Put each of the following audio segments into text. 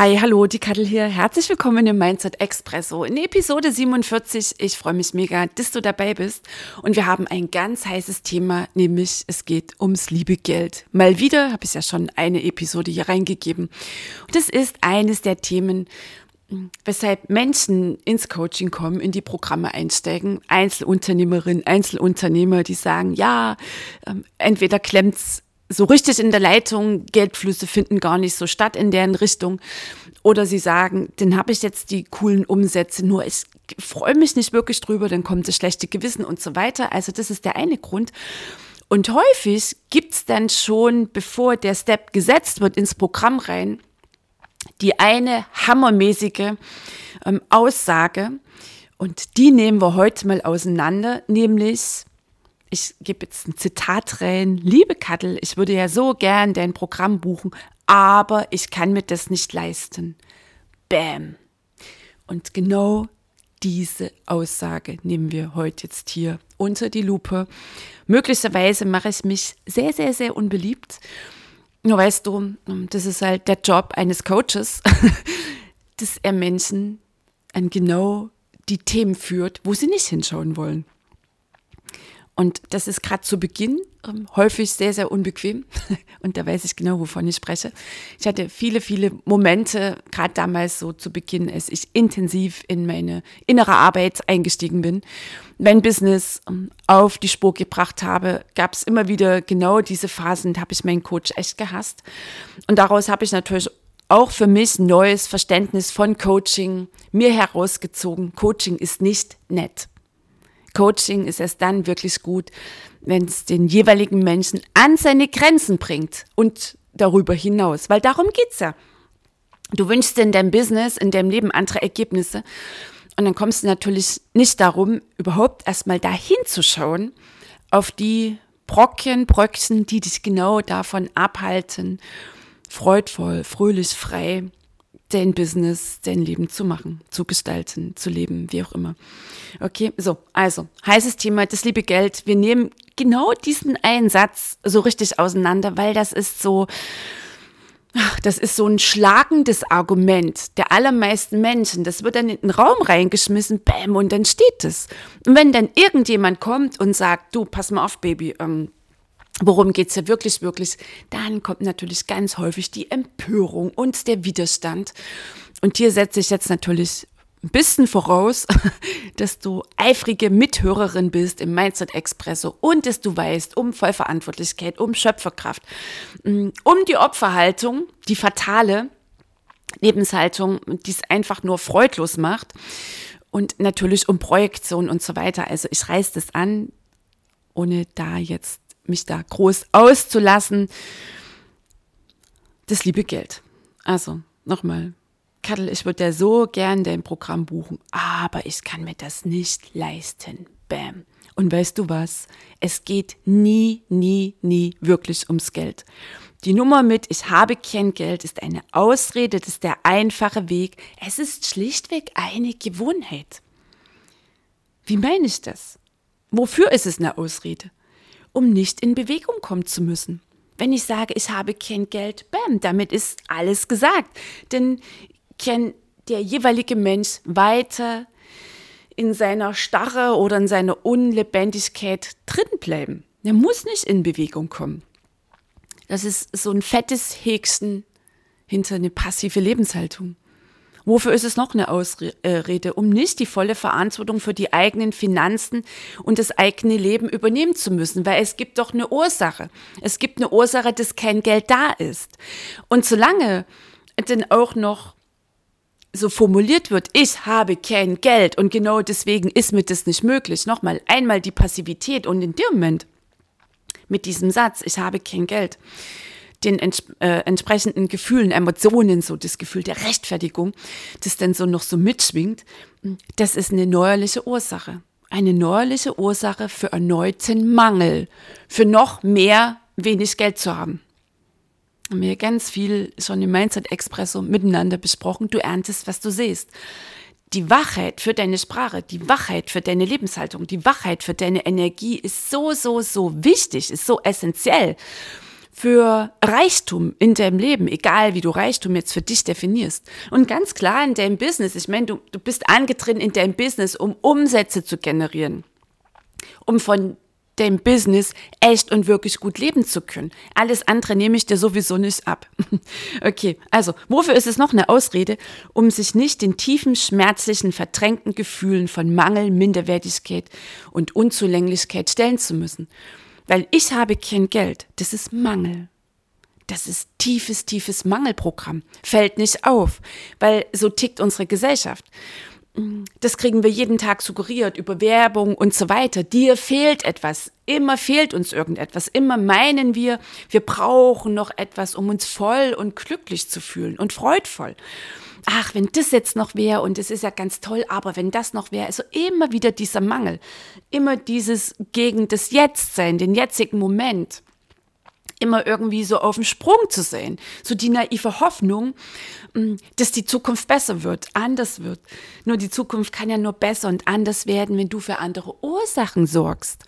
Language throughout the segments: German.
Hi, hallo, die Kattel hier. Herzlich willkommen im Mindset Expresso in Episode 47. Ich freue mich mega, dass du dabei bist. Und wir haben ein ganz heißes Thema, nämlich es geht ums liebe Geld. Mal wieder habe ich ja schon eine Episode hier reingegeben. Und das ist eines der Themen, weshalb Menschen ins Coaching kommen, in die Programme einsteigen. Einzelunternehmerinnen, Einzelunternehmer, die sagen, ja, ähm, entweder klemmt's so richtig in der Leitung, Geldflüsse finden gar nicht so statt in deren Richtung. Oder sie sagen, dann habe ich jetzt die coolen Umsätze, nur ich freue mich nicht wirklich drüber, dann kommt das schlechte Gewissen und so weiter. Also das ist der eine Grund. Und häufig gibt's dann schon, bevor der Step gesetzt wird ins Programm rein, die eine hammermäßige ähm, Aussage. Und die nehmen wir heute mal auseinander, nämlich ich gebe jetzt ein Zitat rein, liebe Kattel, ich würde ja so gern dein Programm buchen, aber ich kann mir das nicht leisten. Bam. Und genau diese Aussage nehmen wir heute jetzt hier unter die Lupe. Möglicherweise mache ich mich sehr, sehr, sehr unbeliebt. Nur weißt du, das ist halt der Job eines Coaches, dass er Menschen an genau die Themen führt, wo sie nicht hinschauen wollen. Und das ist gerade zu Beginn ähm, häufig sehr, sehr unbequem. Und da weiß ich genau, wovon ich spreche. Ich hatte viele, viele Momente, gerade damals so zu Beginn, als ich intensiv in meine innere Arbeit eingestiegen bin, mein Business ähm, auf die Spur gebracht habe, gab es immer wieder genau diese Phasen, da habe ich meinen Coach echt gehasst. Und daraus habe ich natürlich auch für mich neues Verständnis von Coaching mir herausgezogen. Coaching ist nicht nett. Coaching ist erst dann wirklich gut, wenn es den jeweiligen Menschen an seine Grenzen bringt und darüber hinaus, weil darum geht's ja. Du wünschst in deinem Business, in deinem Leben andere Ergebnisse und dann kommst du natürlich nicht darum, überhaupt erstmal dahin zu schauen, auf die Brocken, Bröckchen, die dich genau davon abhalten, freudvoll, fröhlich, frei dein Business, dein Leben zu machen, zu gestalten, zu leben, wie auch immer. Okay, so, also, heißes Thema, das liebe Geld. Wir nehmen genau diesen einen Satz so richtig auseinander, weil das ist so, das ist so ein schlagendes Argument der allermeisten Menschen. Das wird dann in den Raum reingeschmissen, bäm, und dann steht es. Und wenn dann irgendjemand kommt und sagt, du, pass mal auf, Baby, ähm, Worum geht's ja wirklich, wirklich? Dann kommt natürlich ganz häufig die Empörung und der Widerstand. Und hier setze ich jetzt natürlich ein bisschen voraus, dass du eifrige Mithörerin bist im Mindset Expresso und dass du weißt um Vollverantwortlichkeit, um Schöpferkraft, mm, um die Opferhaltung, die fatale Lebenshaltung, die es einfach nur freudlos macht und natürlich um Projektion und so weiter. Also ich reiß das an, ohne da jetzt mich da groß auszulassen. Das liebe Geld. Also, nochmal. Kattel, ich würde ja so gern dein Programm buchen, aber ich kann mir das nicht leisten. Bam. Und weißt du was? Es geht nie, nie, nie wirklich ums Geld. Die Nummer mit Ich habe kein Geld ist eine Ausrede, das ist der einfache Weg. Es ist schlichtweg eine Gewohnheit. Wie meine ich das? Wofür ist es eine Ausrede? Um nicht in Bewegung kommen zu müssen. Wenn ich sage, ich habe kein Geld, bam, damit ist alles gesagt. Denn kann der jeweilige Mensch weiter in seiner Starre oder in seiner Unlebendigkeit drin bleiben. Er muss nicht in Bewegung kommen. Das ist so ein fettes Häkchen hinter eine passive Lebenshaltung. Wofür ist es noch eine Ausrede? Um nicht die volle Verantwortung für die eigenen Finanzen und das eigene Leben übernehmen zu müssen, weil es gibt doch eine Ursache. Es gibt eine Ursache, dass kein Geld da ist. Und solange dann auch noch so formuliert wird, ich habe kein Geld und genau deswegen ist mir das nicht möglich. Nochmal, einmal die Passivität und in dem Moment mit diesem Satz, ich habe kein Geld, den ents äh, entsprechenden Gefühlen, Emotionen, so das Gefühl der Rechtfertigung, das dann so noch so mitschwingt, das ist eine neuerliche Ursache. Eine neuerliche Ursache für erneuten Mangel, für noch mehr wenig Geld zu haben. Haben wir ganz viel schon im Mindset Expresso miteinander besprochen. Du erntest, was du siehst die Wachheit für deine Sprache, die Wachheit für deine Lebenshaltung, die Wachheit für deine Energie ist so, so, so wichtig, ist so essentiell für Reichtum in deinem Leben, egal wie du Reichtum jetzt für dich definierst. Und ganz klar in deinem Business, ich meine, du, du bist angetreten in deinem Business, um Umsätze zu generieren, um von dem Business echt und wirklich gut leben zu können. Alles andere nehme ich dir sowieso nicht ab. okay, also wofür ist es noch eine Ausrede, um sich nicht den tiefen, schmerzlichen, verdrängten Gefühlen von Mangel, Minderwertigkeit und Unzulänglichkeit stellen zu müssen? Weil ich habe kein Geld, das ist Mangel. Das ist tiefes, tiefes Mangelprogramm. Fällt nicht auf, weil so tickt unsere Gesellschaft das kriegen wir jeden Tag suggeriert über Werbung und so weiter. Dir fehlt etwas. Immer fehlt uns irgendetwas. Immer meinen wir, wir brauchen noch etwas, um uns voll und glücklich zu fühlen und freudvoll. Ach, wenn das jetzt noch wäre und es ist ja ganz toll, aber wenn das noch wäre, also immer wieder dieser Mangel, immer dieses gegen das Jetztsein, den jetzigen Moment immer irgendwie so auf dem Sprung zu sehen. So die naive Hoffnung, mm, dass die Zukunft besser wird, anders wird. Nur die Zukunft kann ja nur besser und anders werden, wenn du für andere Ursachen sorgst.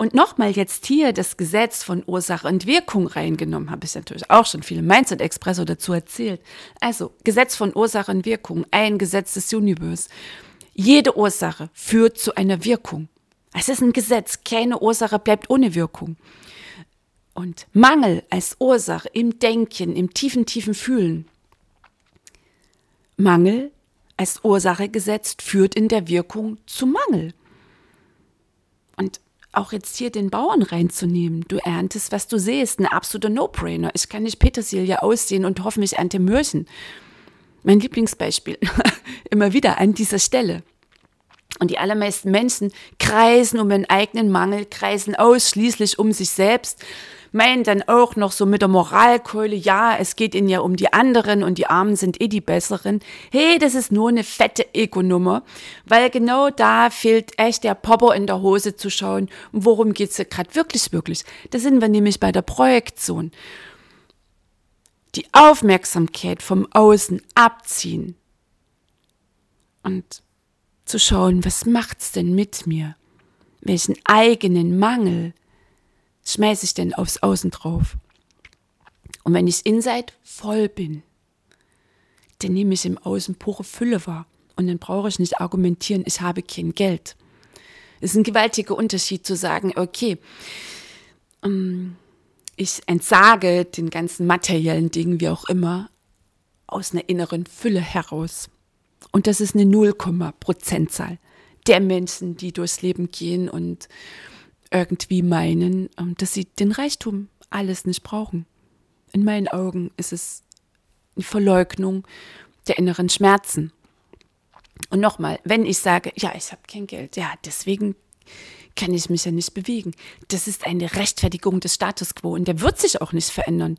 Und nochmal jetzt hier das Gesetz von Ursache und Wirkung reingenommen, habe ich natürlich auch schon viele Mindset Expresso dazu erzählt. Also Gesetz von Ursache und Wirkung, ein Gesetz des Universums. Jede Ursache führt zu einer Wirkung. Es ist ein Gesetz, keine Ursache bleibt ohne Wirkung. Und Mangel als Ursache im Denken, im tiefen, tiefen Fühlen. Mangel als Ursache gesetzt führt in der Wirkung zu Mangel. Und auch jetzt hier den Bauern reinzunehmen. Du erntest, was du siehst. Ein absoluter No-Brainer. Ich kann nicht Petersilie aussehen und hoffe, ich ernte Möhrchen. Mein Lieblingsbeispiel. Immer wieder an dieser Stelle. Und die allermeisten Menschen kreisen um ihren eigenen Mangel, kreisen ausschließlich um sich selbst meinen dann auch noch so mit der Moralkeule, ja, es geht ihnen ja um die anderen und die Armen sind eh die besseren. Hey, das ist nur eine fette Ego-Nummer, weil genau da fehlt echt der Popper in der Hose zu schauen. Worum geht's hier gerade wirklich, wirklich? Da sind wir nämlich bei der Projektion. Die Aufmerksamkeit vom Außen abziehen und zu schauen, was macht's denn mit mir? Welchen eigenen Mangel schmeiße ich denn aufs Außen drauf? Und wenn ich inside voll bin, dann nehme ich im Außen pure Fülle wahr. Und dann brauche ich nicht argumentieren, ich habe kein Geld. Es ist ein gewaltiger Unterschied zu sagen, okay, ähm, ich entsage den ganzen materiellen Dingen, wie auch immer, aus einer inneren Fülle heraus. Und das ist eine 0, Prozentzahl der Menschen, die durchs Leben gehen und irgendwie meinen, ähm, dass sie den Reichtum alles nicht brauchen. In meinen Augen ist es eine Verleugnung der inneren Schmerzen. Und nochmal, wenn ich sage, ja, ich habe kein Geld, ja, deswegen kann ich mich ja nicht bewegen. Das ist eine Rechtfertigung des Status quo und der wird sich auch nicht verändern.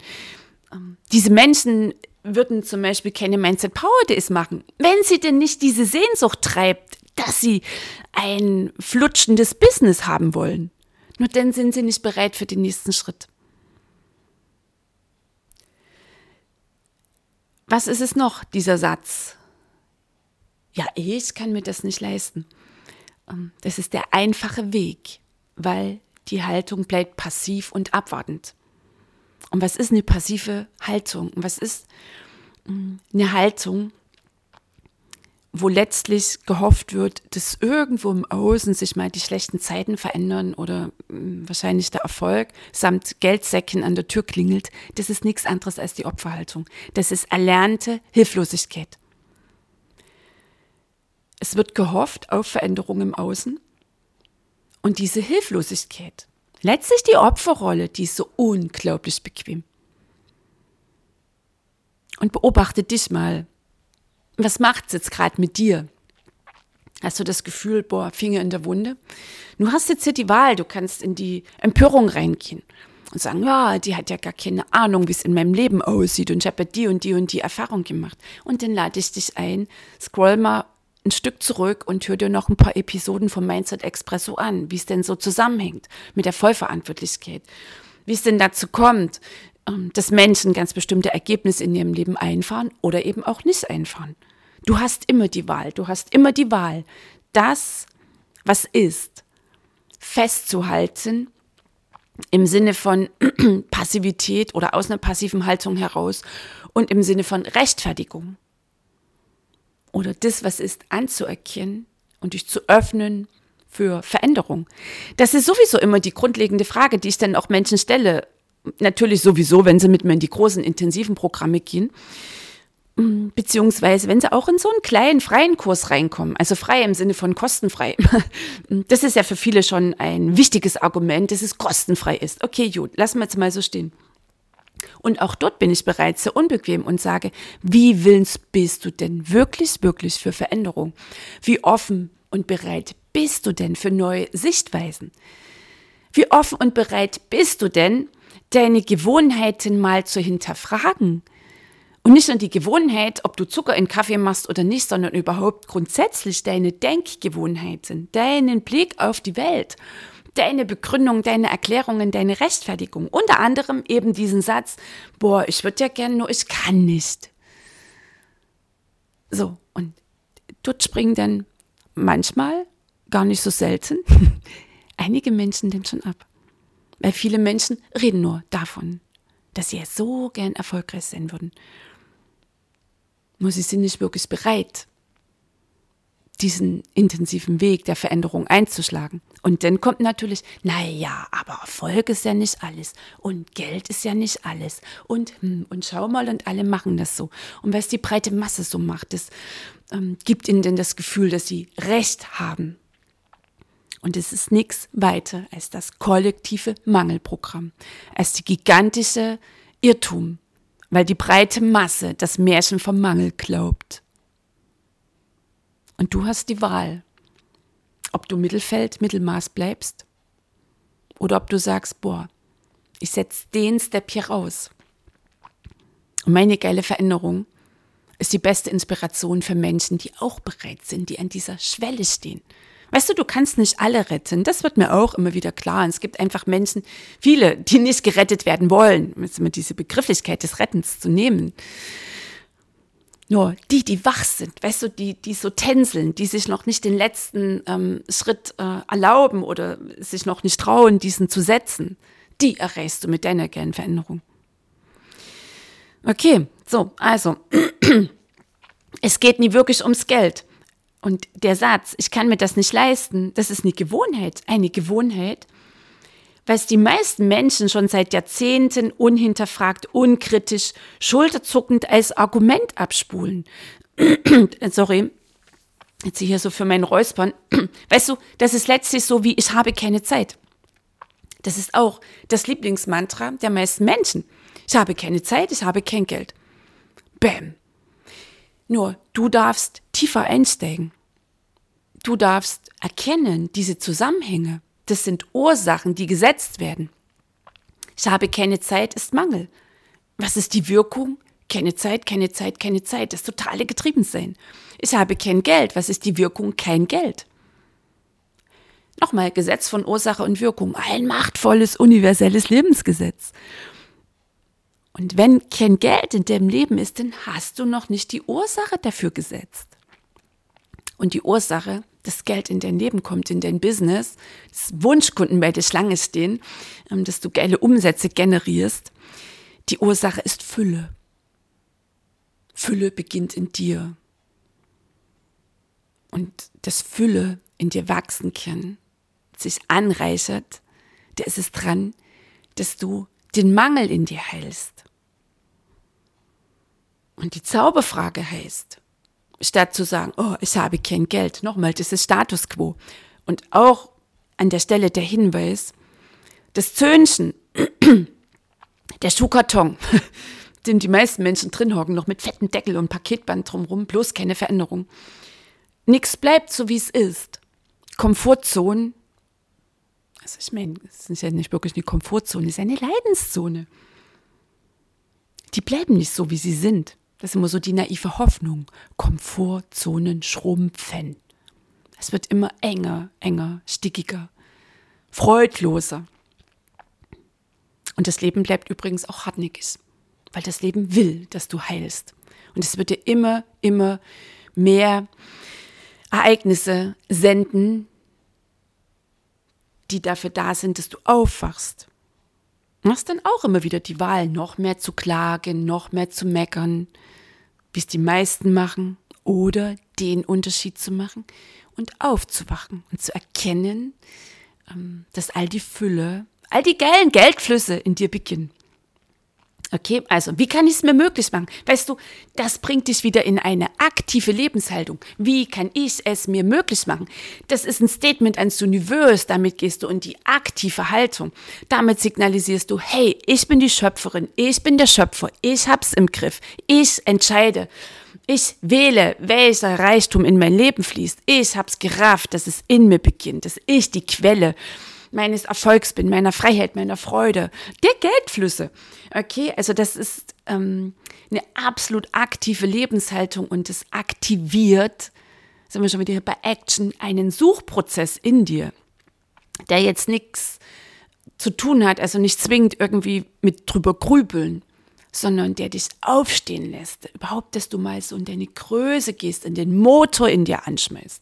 Ähm, diese Menschen würden zum Beispiel keine Mindset Power Days machen, wenn sie denn nicht diese Sehnsucht treibt, dass sie ein flutschendes Business haben wollen. Nur dann sind sie nicht bereit für den nächsten Schritt. Was ist es noch, dieser Satz? Ja, ich kann mir das nicht leisten. Ähm, das ist der einfache Weg, weil die Haltung bleibt passiv und abwartend. Und was ist eine passive Haltung? Und was ist mm, eine Haltung, wo letztlich gehofft wird, dass irgendwo im Außen sich mal die schlechten Zeiten verändern oder hm, wahrscheinlich der Erfolg samt Geldsäcken an der Tür klingelt, das ist nichts anderes als die Opferhaltung. Das ist erlernte Hilflosigkeit. Es wird gehofft auf Veränderung im Außen und diese Hilflosigkeit, letztlich die Opferrolle, die ist so unglaublich bequem. Und beobachte dich mal, was macht es jetzt gerade mit dir? Hast du das Gefühl, boah, Finger in der Wunde? Du hast jetzt hier die Wahl, du kannst in die Empörung reingehen und sagen, ja, die hat ja gar keine Ahnung, wie es in meinem Leben aussieht und ich habe ja die und die und die Erfahrung gemacht. Und dann lade ich dich ein, scroll mal ein Stück zurück und hör dir noch ein paar Episoden vom Mindset Expresso an, wie es denn so zusammenhängt mit der Vollverantwortlichkeit, wie es denn dazu kommt, ähm, dass Menschen ganz bestimmte Ergebnisse in ihrem Leben einfahren oder eben auch nicht einfahren. Du hast immer die Wahl, du hast immer die Wahl, das, was ist, festzuhalten im Sinne von Passivität oder aus einer passiven Haltung heraus und im Sinne von Rechtfertigung oder das, was ist, anzuerkennen und dich zu öffnen für Veränderung. Das ist sowieso immer die grundlegende Frage, die ich dann auch Menschen stelle. Natürlich sowieso, wenn sie mit mir in die großen intensiven Programme gehen. Beziehungsweise, wenn sie auch in so einen kleinen freien Kurs reinkommen, also frei im Sinne von kostenfrei. Das ist ja für viele schon ein wichtiges Argument, dass es kostenfrei ist. Okay, gut, lassen wir jetzt mal so stehen. Und auch dort bin ich bereits sehr unbequem und sage, wie willens bist du denn wirklich, wirklich für Veränderung? Wie offen und bereit bist du denn für neue Sichtweisen? Wie offen und bereit bist du denn, deine Gewohnheiten mal zu hinterfragen? Und nicht nur die Gewohnheit, ob du Zucker in Kaffee machst oder nicht, sondern überhaupt grundsätzlich deine Denkgewohnheiten, deinen Blick auf die Welt deine Begründung, deine Erklärungen, deine Rechtfertigung. Unter anderem eben diesen Satz, boah, ich würde ja gerne, nur ich kann nicht. So, und dort springen dann manchmal, gar nicht so selten, einige Menschen denn schon ab. Weil viele Menschen reden nur davon, dass sie ja so gern erfolgreich sein würden. Nur sie sind nicht wirklich bereit, diesen intensiven Weg der Veränderung einzuschlagen. Und dann kommt natürlich, naja, aber Erfolg ist ja nicht alles und Geld ist ja nicht alles und, hm, und schau mal, und alle machen das so. Und was die breite Masse so macht, das ähm, gibt ihnen denn das Gefühl, dass sie Recht haben. Und es ist nichts weiter als das kollektive Mangelprogramm, als die gigantische Irrtum, weil die breite Masse das Märchen vom Mangel glaubt. Und du hast die Wahl, ob du Mittelfeld, Mittelmaß bleibst oder ob du sagst, boah, ich setze den Step hier raus. Und meine geile Veränderung ist die beste Inspiration für Menschen, die auch bereit sind, die an dieser Schwelle stehen. Weißt du, du kannst nicht alle retten. Das wird mir auch immer wieder klar. Und es gibt einfach Menschen, viele, die nicht gerettet werden wollen, um jetzt immer diese Begrifflichkeit des Rettens zu nehmen. Nur die, die wach sind, weißt du, die, die so tänzeln, die sich noch nicht den letzten ähm, Schritt äh, erlauben oder sich noch nicht trauen, diesen zu setzen, die erreichst du mit deiner Kernveränderung. Okay, so, also, es geht nie wirklich ums Geld. Und der Satz, ich kann mir das nicht leisten, das ist eine Gewohnheit. Eine Gewohnheit, was die meisten Menschen schon seit Jahrzehnten unhinterfragt, unkritisch, schulterzuckend als Argument abspulen. Sorry, jetzt hier so für meinen Räuspern. Weißt du, das ist letztlich so wie ich habe keine Zeit. Das ist auch das Lieblingsmantra der meisten Menschen. Ich habe keine Zeit, ich habe kein Geld. Bäm. Nur, du darfst tiefer einsteigen. Du darfst erkennen diese Zusammenhänge das sind Ursachen, die gesetzt werden. Ich habe keine Zeit ist Mangel. Was ist die Wirkung? Keine Zeit, keine Zeit, keine Zeit. Das totale Getriebensein. Ich habe kein Geld. Was ist die Wirkung? Kein Geld. Nochmal, Gesetz von Ursache und Wirkung. Ein machtvolles, universelles Lebensgesetz. Und wenn kein Geld in deinem Leben ist, dann hast du noch nicht die Ursache dafür gesetzt. Und die Ursache das Geld in dein Leben kommt, in dein Business, dass Wunschkunden bei der Schlange stehen, ähm, dass du geile Umsätze generierst. Die Ursache ist Fülle. Fülle beginnt in dir. Und das Fülle in dir wachsen kann, sich anreichert, da ist es dran, dass du den Mangel in dir heilst. Und die Zauberfrage heißt, statt zu sagen, oh, ich habe kein Geld. Nochmal, das ist Status quo. Und auch an der Stelle der Hinweis, das Zöhnchen, der Schuhkarton, dem die meisten Menschen drin hocken, noch mit fettem Deckel und Paketband drumherum, bloß keine Veränderung. Nichts bleibt so, wie es ist. Komfortzone, also ich meine, es ist ja nicht wirklich eine Komfortzone, es ist eine Leidenszone. Die bleiben nicht so, wie sie sind. Das ist immer so die naive Hoffnung. Komfortzonen schrumpfen. Es wird immer enger, enger, stickiger, freudloser. Und das Leben bleibt übrigens auch hartnäckig, weil das Leben will, dass du heilst. Und es wird dir immer, immer mehr Ereignisse senden, die dafür da sind, dass du aufwachst. Hast dann auch immer wieder die Wahl, noch mehr zu klagen, noch mehr zu meckern, wie es die meisten machen, oder den Unterschied zu machen und aufzuwachen und zu erkennen, ähm, dass all die Fülle, all die geilen Geldflüsse in dir beginnen. Okay, also wie kann ich es mir möglich machen? Weißt du, das bringt dich wieder in eine aktive Lebenshaltung. Wie kann ich es mir möglich machen? Das ist ein Statement ans Universum, damit gehst du in die aktive Haltung. Damit signalisierst du, hey, ich bin die Schöpferin, ich bin der Schöpfer, ich hab's im Griff, ich entscheide. Ich wähle, welcher Reichtum in mein Leben fließt. Ich hab's gerafft, dass es in mir beginnt, dass ich die Quelle meines Erfolgs bin, meiner Freiheit, meiner Freude, der Geldflüsse. Okay, also das ist ähm, eine absolut aktive Lebenshaltung und es aktiviert, sind wir schon wieder bei Action, einen Suchprozess in dir, der jetzt nichts zu tun hat, also nicht zwingend irgendwie mit drüber grübeln, sondern der dich aufstehen lässt, überhaupt, dass du mal so in deine Größe gehst, in den Motor in dir anschmeißt.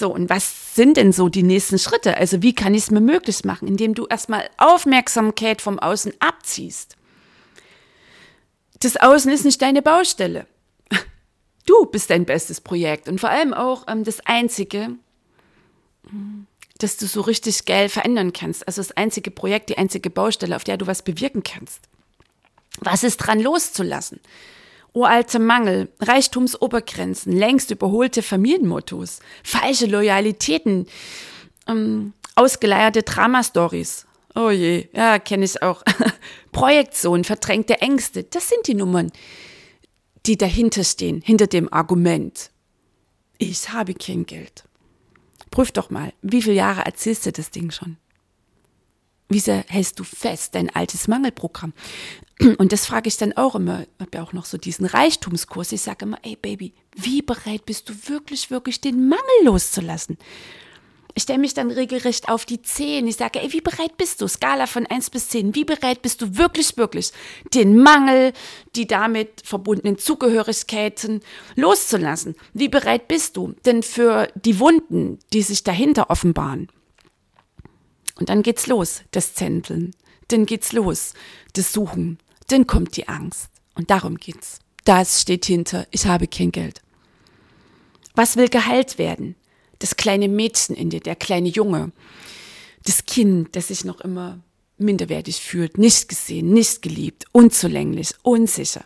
So, und was sind denn so die nächsten Schritte? Also wie kann ich es mir möglich machen, indem du erstmal Aufmerksamkeit vom Außen abziehst? Das Außen ist nicht deine Baustelle. Du bist dein bestes Projekt und vor allem auch ähm, das Einzige, das du so richtig geil verändern kannst. Also das einzige Projekt, die einzige Baustelle, auf der du was bewirken kannst. Was ist dran loszulassen? Uralte Mangel, Reichtumsobergrenzen, längst überholte Familienmottos, falsche Loyalitäten, ähm, ausgeleierte Dramastories. Oh je, ja, kenne ich auch. Projektion, verdrängte Ängste, das sind die Nummern, die dahinter stehen, hinter dem Argument. Ich habe kein Geld. Prüf doch mal, wie viele Jahre erzählst du das Ding schon? Wie sehr hältst du fest dein altes Mangelprogramm? Und das frage ich dann auch immer. Ich habe ja auch noch so diesen Reichtumskurs. Ich sage immer, ey Baby, wie bereit bist du wirklich, wirklich den Mangel loszulassen? Ich stelle mich dann regelrecht auf die 10. Ich sage, ey, wie bereit bist du? Skala von 1 bis 10. Wie bereit bist du wirklich, wirklich, den Mangel, die damit verbundenen Zugehörigkeiten loszulassen? Wie bereit bist du denn für die Wunden, die sich dahinter offenbaren? Und dann geht's los, das Zenteln. Dann geht's los, das Suchen. Dann kommt die Angst. Und darum geht's. Das steht hinter, ich habe kein Geld. Was will geheilt werden? Das kleine Mädchen in dir, der kleine Junge. Das Kind, das sich noch immer minderwertig fühlt, nicht gesehen, nicht geliebt, unzulänglich, unsicher.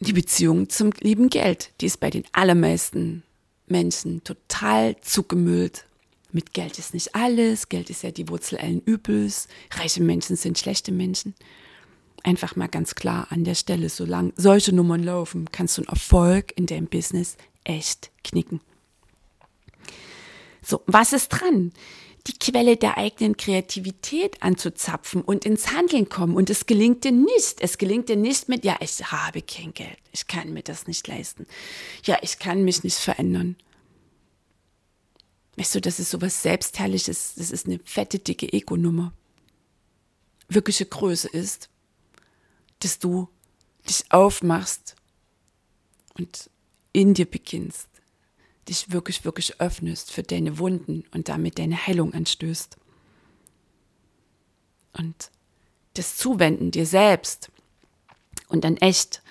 Die Beziehung zum lieben Geld, die ist bei den allermeisten Menschen total zugemüllt mit Geld ist nicht alles, Geld ist ja die Wurzel allen Übels, reiche Menschen sind schlechte Menschen. Einfach mal ganz klar an der Stelle, solange solche Nummern laufen, kannst du einen Erfolg in deinem Business echt knicken. So, was ist dran? Die Quelle der eigenen Kreativität anzuzapfen und ins Handeln kommen. Und es gelingt dir nicht. Es gelingt dir nicht mit, ja, ich habe kein Geld. Ich kann mir das nicht leisten. Ja, ich kann mich nicht verändern. Weißt du, das ist sowas Selbstherrliches, das ist eine fette, dicke Ego-Nummer. Wirkliche Größe ist, dass du dich aufmachst und in dir beginnst, dich wirklich, wirklich öffnest für deine Wunden und damit deine Heilung anstößt. Und das Zuwenden dir selbst und dann echt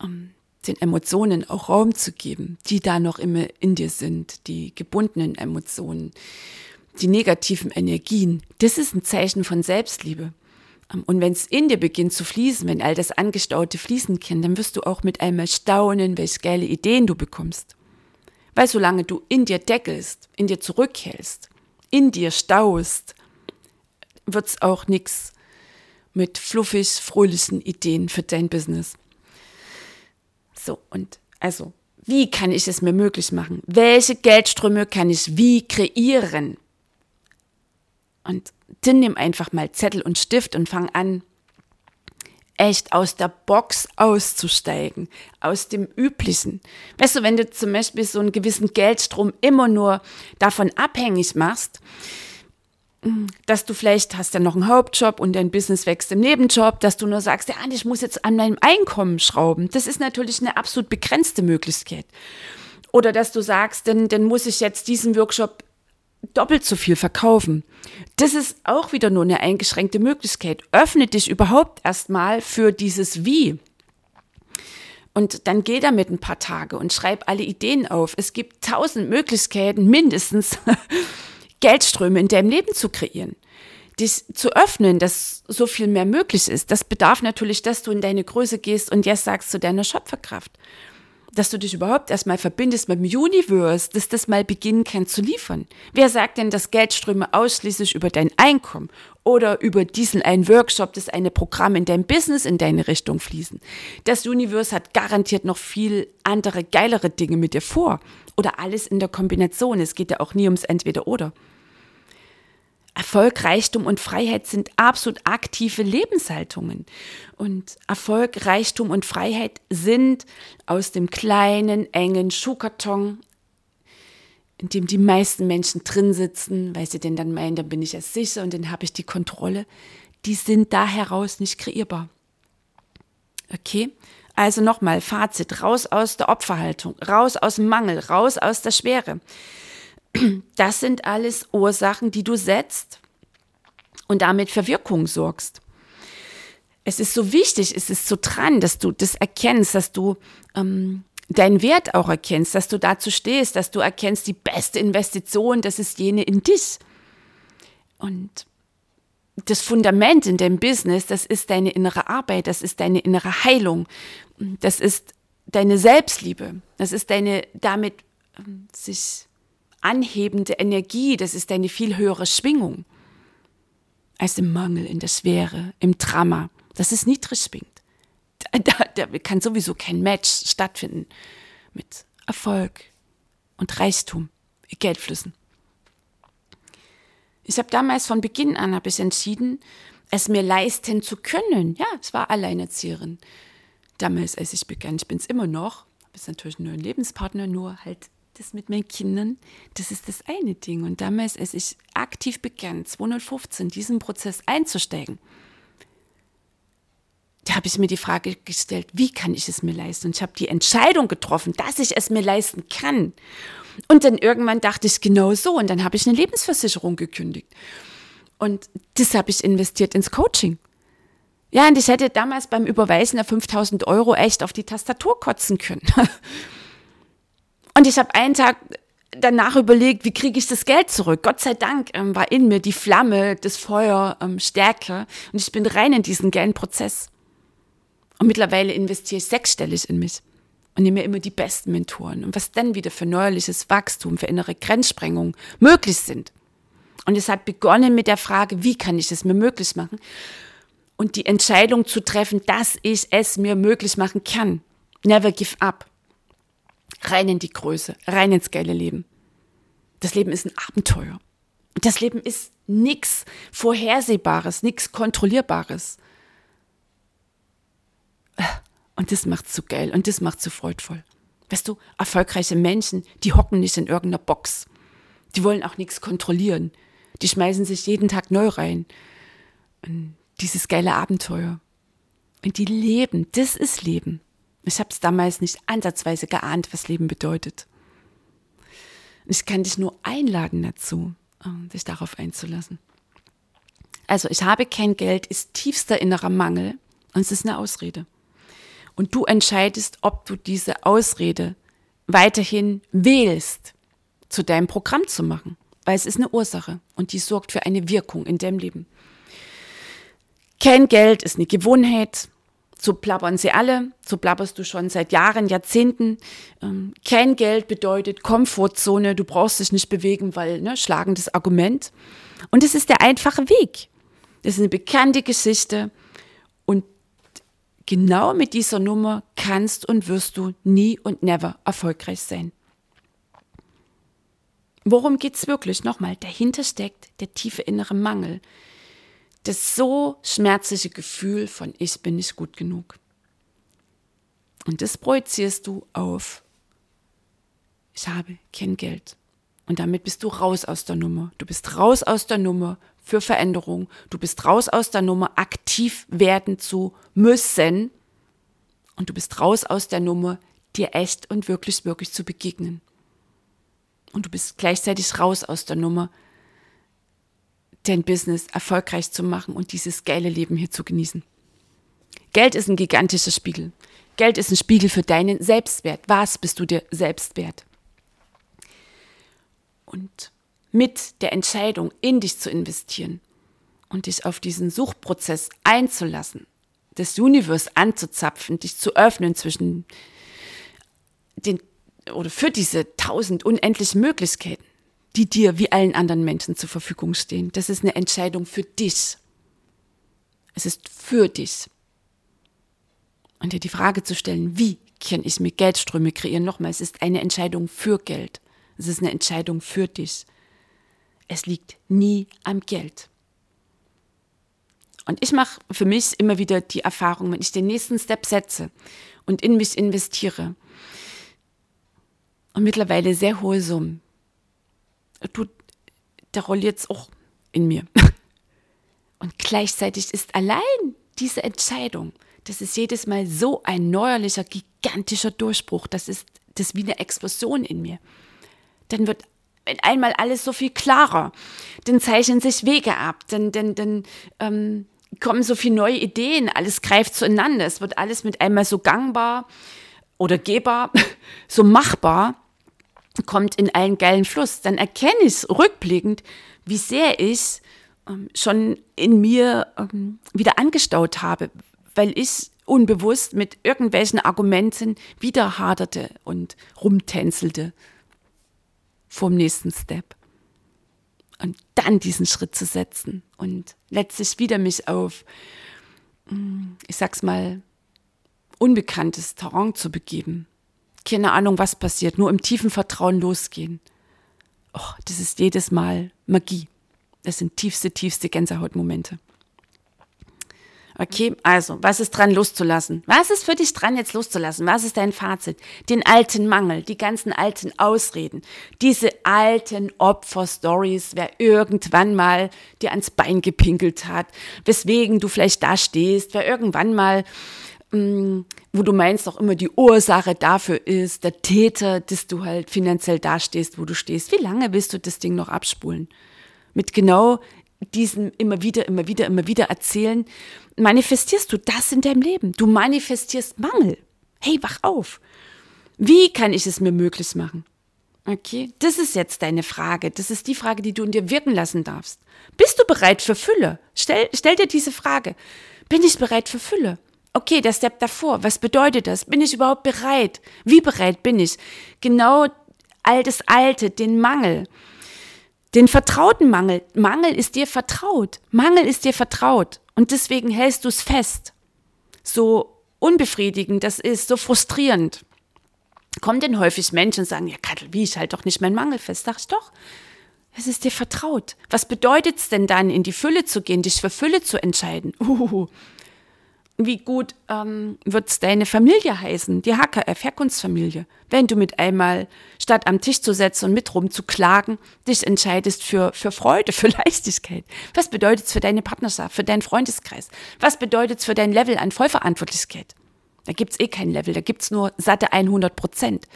um, den Emotionen auch Raum zu geben, die da noch immer in dir sind, die gebundenen Emotionen, die negativen Energien. Das ist ein Zeichen von Selbstliebe. Ähm, und wenn es in dir beginnt zu fließen, wenn all das Angestaute fließen kann, dann wirst du auch mit einmal staunen, welche geile Ideen du bekommst. Weil solange du in dir deckelst, in dir zurückhältst, in dir staust, wird es auch nichts mit fluffig, fröhlichen Ideen für dein Business. So, und also, wie kann ich es mir möglich machen? Welche Geldströme kann ich wie kreieren? Und dann nimm einfach mal Zettel und Stift und fang an, echt aus der Box auszusteigen, aus dem Üblichen. Weißt du, wenn du zum Beispiel so einen gewissen Geldstrom immer nur davon abhängig machst, dass du vielleicht hast ja noch einen Hauptjob und dein Business wächst im Nebenjob, dass du nur sagst, ja, ich muss jetzt an meinem Einkommen schrauben. Das ist natürlich eine absolut begrenzte Möglichkeit. Oder dass du sagst, dann, dann muss ich jetzt diesen Workshop doppelt so viel verkaufen. Das ist auch wieder nur eine eingeschränkte Möglichkeit. Öffne dich überhaupt erstmal für dieses Wie. Und dann geh damit ein paar Tage und schreib alle Ideen auf. Es gibt tausend Möglichkeiten, mindestens Geldströme in deinem Leben zu kreieren. Dich zu öffnen, dass so viel mehr möglich ist. Das bedarf natürlich, dass du in deine Größe gehst und jetzt sagst zu deiner Schöpferkraft dass du dich überhaupt erstmal verbindest mit dem Universe, dass das mal beginnen kann zu liefern. Wer sagt denn, dass Geldströme ausschließlich über dein Einkommen oder über diesen einen Workshop, das eine Programm in dein Business in deine Richtung fließen? Das Universe hat garantiert noch viel andere, geilere Dinge mit dir vor. Oder alles in der Kombination. Es geht ja auch nie ums Entweder-Oder. Erfolg, Reichtum und Freiheit sind absolut aktive Lebenshaltungen. Und Erfolg, Reichtum und Freiheit sind aus dem kleinen, engen Schuhkarton, in dem die meisten Menschen drin sitzen, weil sie denn dann meinen, dann bin ich ja sicher und dann habe ich die Kontrolle. Die sind da heraus nicht kreierbar. Okay? Also nochmal, Fazit, raus aus der Opferhaltung, raus aus dem Mangel, raus aus der Schwere. Das sind alles Ursachen, die du setzt und damit für Wirkung sorgst. Es ist so wichtig, es ist so dran, dass du das erkennst, dass du ähm, deinen Wert auch erkennst, dass du dazu stehst, dass du erkennst, die beste Investition, das ist jene in dich. Und das Fundament in deinem Business, das ist deine innere Arbeit, das ist deine innere Heilung, das ist deine Selbstliebe, das ist deine damit ähm, sich anhebende Energie, das ist eine viel höhere Schwingung als im Mangel, in der Schwere, im Drama. Das ist niedrig schwingt. Da, da, da kann sowieso kein Match stattfinden mit Erfolg und Reichtum, Geldflüssen. Ich habe damals von Beginn an habe ich entschieden, es mir leisten zu können. Ja, es war Alleinerzieherin. Damals, als ich begann, ich bin es immer noch, habe jetzt natürlich einen neuen Lebenspartner, nur halt das mit meinen Kindern, das ist das eine Ding. Und damals, als ich aktiv begann, 215, diesen Prozess einzusteigen, da habe ich mir die Frage gestellt, wie kann ich es mir leisten? Und ich habe die Entscheidung getroffen, dass ich es mir leisten kann. Und dann irgendwann dachte ich genau so. Und dann habe ich eine Lebensversicherung gekündigt. Und das habe ich investiert ins Coaching. Ja, und ich hätte damals beim Überweisen der 5000 Euro echt auf die Tastatur kotzen können. Und ich habe einen Tag danach überlegt, wie kriege ich das Geld zurück? Gott sei Dank ähm, war in mir die Flamme, das Feuer ähm, stärker und ich bin rein in diesen geilen Prozess. Und mittlerweile investiere ich sechsstellig in mich und nehme immer die besten Mentoren und was dann wieder für neuerliches Wachstum, für innere Grenzsprengung möglich sind. Und es hat begonnen mit der Frage, wie kann ich es mir möglich machen? Und die Entscheidung zu treffen, dass ich es mir möglich machen kann. Never give up rein in die Größe, rein ins geile Leben. Das Leben ist ein Abenteuer. Das Leben ist nichts Vorhersehbares, nichts Kontrollierbares. Und das macht so geil und das macht so freudvoll. Weißt du, erfolgreiche Menschen, die hocken nicht in irgendeiner Box. Die wollen auch nichts kontrollieren. Die schmeißen sich jeden Tag neu rein. Und dieses geile Abenteuer. Und die leben, das ist Leben. Ich habe es damals nicht ansatzweise geahnt, was Leben bedeutet. Ich kann dich nur einladen dazu, ähm, darauf einzulassen. Also, ich habe kein Geld, ist tiefster innerer Mangel und es ist eine Ausrede. Und du entscheidest, ob du diese Ausrede weiterhin wählst, zu deinem Programm zu machen, weil es ist eine Ursache und die sorgt für eine Wirkung in deinem Leben. Kein Geld ist eine Gewohnheit, so plappern sie alle, so plapperst du schon seit Jahren, Jahrzehnten. Ähm, kein Geld bedeutet Komfortzone, du brauchst dich nicht bewegen, weil ne, schlagendes Argument. Und es ist der einfache Weg. Das ist eine bekannte Geschichte und genau mit dieser Nummer kannst und wirst du nie und never erfolgreich sein. Worum geht es wirklich? Nochmal, dahinter steckt der tiefe innere Mangel. Das so schmerzliche Gefühl von ich bin nicht gut genug. Und das projizierst du auf ich habe kein Geld. Und damit bist du raus aus der Nummer. Du bist raus aus der Nummer für Veränderung. Du bist raus aus der Nummer, aktiv werden zu müssen. Und du bist raus aus der Nummer, dir echt und wirklich, wirklich zu begegnen. Und du bist gleichzeitig raus aus der Nummer, dein Business erfolgreich zu machen und dieses geile Leben hier zu genießen. Geld ist ein gigantischer Spiegel. Geld ist ein Spiegel für deinen Selbstwert. Was bist du dir selbst wert? Und mit der Entscheidung, in dich zu investieren und dich auf diesen Suchprozess einzulassen, das Universum anzuzapfen, dich zu öffnen zwischen den oder für diese tausend unendlichen Möglichkeiten, die dir wie allen anderen Menschen zur Verfügung stehen. Das ist eine Entscheidung für dich. Es ist für dich. Und dir die Frage zu stellen, wie kann ich mir Geldströme kreieren? Nochmal, es ist eine Entscheidung für Geld. Es ist eine Entscheidung für dich. Es liegt nie am Geld. Und ich mache für mich immer wieder die Erfahrung, wenn ich den nächsten Step setze und in mich investiere und mittlerweile sehr hohe Summen, du, da rolliert es auch in mir. Und gleichzeitig ist allein diese Entscheidung, das ist jedes Mal so ein neuerlicher, gigantischer Durchbruch. Das ist das ist wie eine Explosion in mir dann wird einmal alles so viel klarer. Dann zeichnen sich Wege ab, dann, dann, dann ähm, kommen so viele neue Ideen, alles greift zueinander, es wird alles mit einmal so gangbar oder gehbar, so machbar, kommt in einen geilen Fluss. Dann erkenne ich rückblickend, wie sehr ich ähm, schon in mir ähm, wieder angestaut habe, weil ich unbewusst mit irgendwelchen Argumenten wieder haderte und rumtänzelte vom nächsten Step. Und dann diesen Schritt zu setzen und letztlich wieder mich auf, mm, ich sag's mal, unbekanntes Terrain zu begeben. Keine Ahnung, was passiert, nur im tiefen Vertrauen losgehen. Oh, das ist jedes Mal Magie. Das sind tiefste, tiefste Gänsehautmomente. Okay, also, was ist dran loszulassen? Was ist für dich dran jetzt loszulassen? Was ist dein Fazit? Den alten Mangel, die ganzen alten Ausreden, diese alten Opferstories, wer irgendwann mal dir ans Bein gepinkelt hat, weswegen du vielleicht da stehst, wer irgendwann mal wo du meinst auch immer die Ursache dafür ist, der Täter, dass du halt finanziell dastehst, wo du stehst. Wie lange willst du das Ding noch abspulen? Mit genau diesen immer wieder, immer wieder, immer wieder erzählen, manifestierst du das in deinem Leben. Du manifestierst Mangel. Hey, wach auf. Wie kann ich es mir möglich machen? Okay, das ist jetzt deine Frage. Das ist die Frage, die du in dir wirken lassen darfst. Bist du bereit für Fülle? Stell, stell dir diese Frage. Bin ich bereit für Fülle? Okay, der Step davor. Was bedeutet das? Bin ich überhaupt bereit? Wie bereit bin ich? Genau all das Alte, den Mangel, den vertrauten Mangel. Mangel ist dir vertraut. Mangel ist dir vertraut. Und deswegen hältst du es fest. So unbefriedigend das ist, so frustrierend. Kommen denn häufig Menschen und sagen, ja Kattel, wie, ich halte doch nicht meinen Mangel fest. Sag ich doch, es ist dir vertraut. Was bedeutet es denn dann, in die Fülle zu gehen, dich für Fülle zu entscheiden? Uhuhu wie gut ähm, wird es deine Familie heißen, die HKF, Herkunftsfamilie, wenn du mit einmal, statt am Tisch zu setzen und mit rum zu klagen, dich entscheidest für, für Freude, für Leichtigkeit. Was bedeutet es für deine Partnerschaft, für deinen Freundeskreis? Was bedeutet es für dein Level an Vollverantwortlichkeit? Da gibt's eh kein Level, da gibt's nur satte 100 Prozent.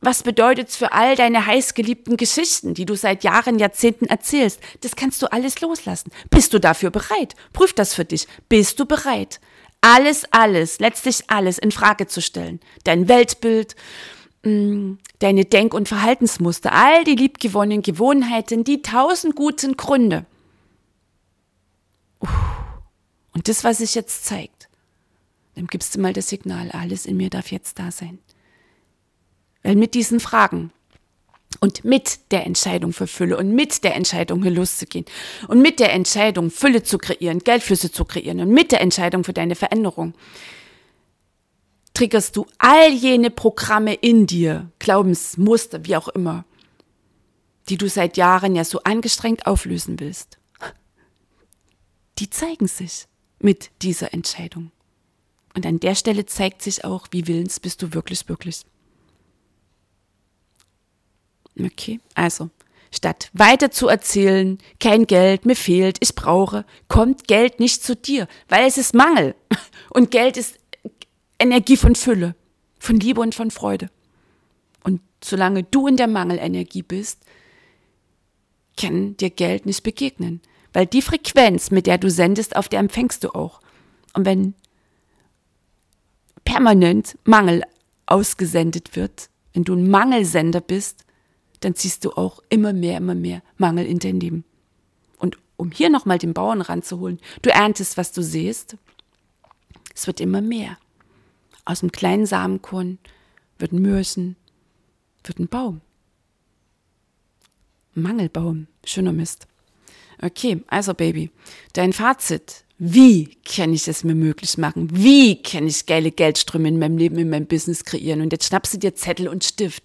Was bedeutet es für all deine heißgeliebten Geschichten, die du seit Jahren, Jahrzehnten erzählst? Das kannst du alles loslassen. Bist du dafür bereit? Prüf das für dich. Bist du bereit? Alles, alles, letztlich alles in Frage zu stellen. Dein Weltbild, mm, deine Denk- und Verhaltensmuster, all die liebgewonnenen Gewohnheiten, die tausend guten Gründe. Und das, was sich jetzt zeigt, dann gibst du mal das Signal, alles in mir darf jetzt da sein. Weil mit diesen Fragen Und mit der Entscheidung für Fülle und mit der Entscheidung hier loszugehen und mit der Entscheidung Fülle zu kreieren, Geldflüsse zu kreieren und mit der Entscheidung für deine Veränderung triggerst du all jene Programme in dir, Glaubensmuster, wie auch immer, die du seit Jahren ja so angestrengt auflösen willst. Die zeigen sich mit dieser Entscheidung. Und an der Stelle zeigt sich auch, wie willens bist du wirklich, wirklich. Okay, also statt weiter zu erzählen, kein Geld, mir fehlt, ich brauche, kommt Geld nicht zu dir, weil es ist Mangel. Und Geld ist Energie von Fülle, von Liebe und von Freude. Und solange du in der Mangelenergie bist, kann dir Geld nicht begegnen. Weil die Frequenz, mit der du sendest, auf der empfängst du auch. Und wenn permanent Mangel ausgesendet wird, wenn du ein Mangelsender bist, dann ziehst du auch immer mehr, immer mehr Mangel in dein Leben. Und um hier nochmal den Bauern ranzuholen, du erntest, was du siehst. Es wird immer mehr. Aus dem kleinen Samenkorn wird ein Mürchen, wird ein Baum. Mangelbaum, schöner Mist. Okay, also Baby, dein Fazit wie kann ich es mir möglich machen? Wie kann ich geile Geldströme in meinem Leben, in meinem Business kreieren? Und jetzt schnappst du dir Zettel und Stift.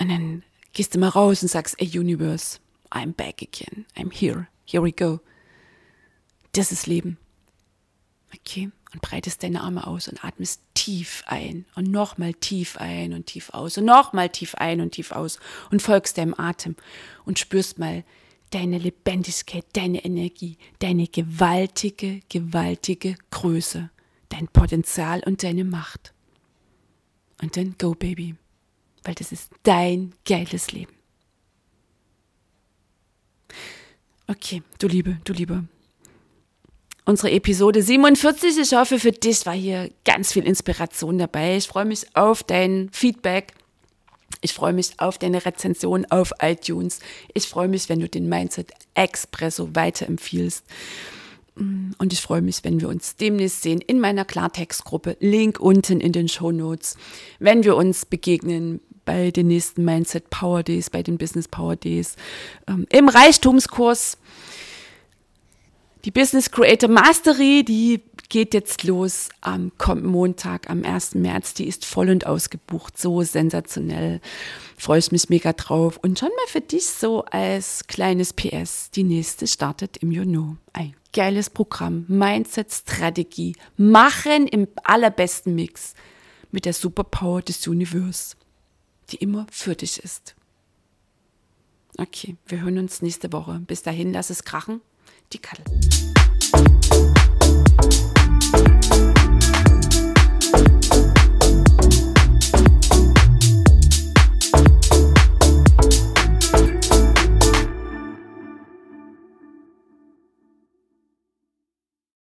Und dann gehst du mal raus und sagst, ey Universe, I'm back again. I'm here. Here we go. Das ist Leben. Okay? Und breitest deine Arme aus und atmest tief ein und nochmal tief ein und tief aus und nochmal tief ein und tief aus und folgst deinem Atem und spürst mal, deine Lebendigkeit, deine Energie, deine gewaltige, gewaltige Größe, dein Potenzial und deine Macht. Und dann go, Baby, weil das ist dein geiles Leben. Okay, du Liebe, du Liebe. Unsere Episode 47. Ich hoffe, für dich war hier ganz viel Inspiration dabei. Ich freue mich auf dein Feedback ich freue mich auf deine Rezension auf iTunes. Ich freue mich, wenn du den Mindset Expresso weiterempfiehlst. Und ich freue mich, wenn wir uns demnächst sehen in meiner Klartextgruppe. Link unten in den Show Notes. Wenn wir uns begegnen bei den nächsten Mindset Power Days, bei den Business Power Days, ähm, im Reichtumskurs. Die Business Creator Mastery, die geht jetzt los am kommenden Montag, am 1. März. Die ist voll und ausgebucht, so sensationell. Freue ich mich mega drauf. Und schon mal für dich so als kleines PS. Die nächste startet im Juni. Ein geiles Programm, Mindset-Strategie, machen im allerbesten Mix mit der Superpower des Universums, die immer für dich ist. Okay, wir hören uns nächste Woche. Bis dahin, lass es krachen. Die Kattel.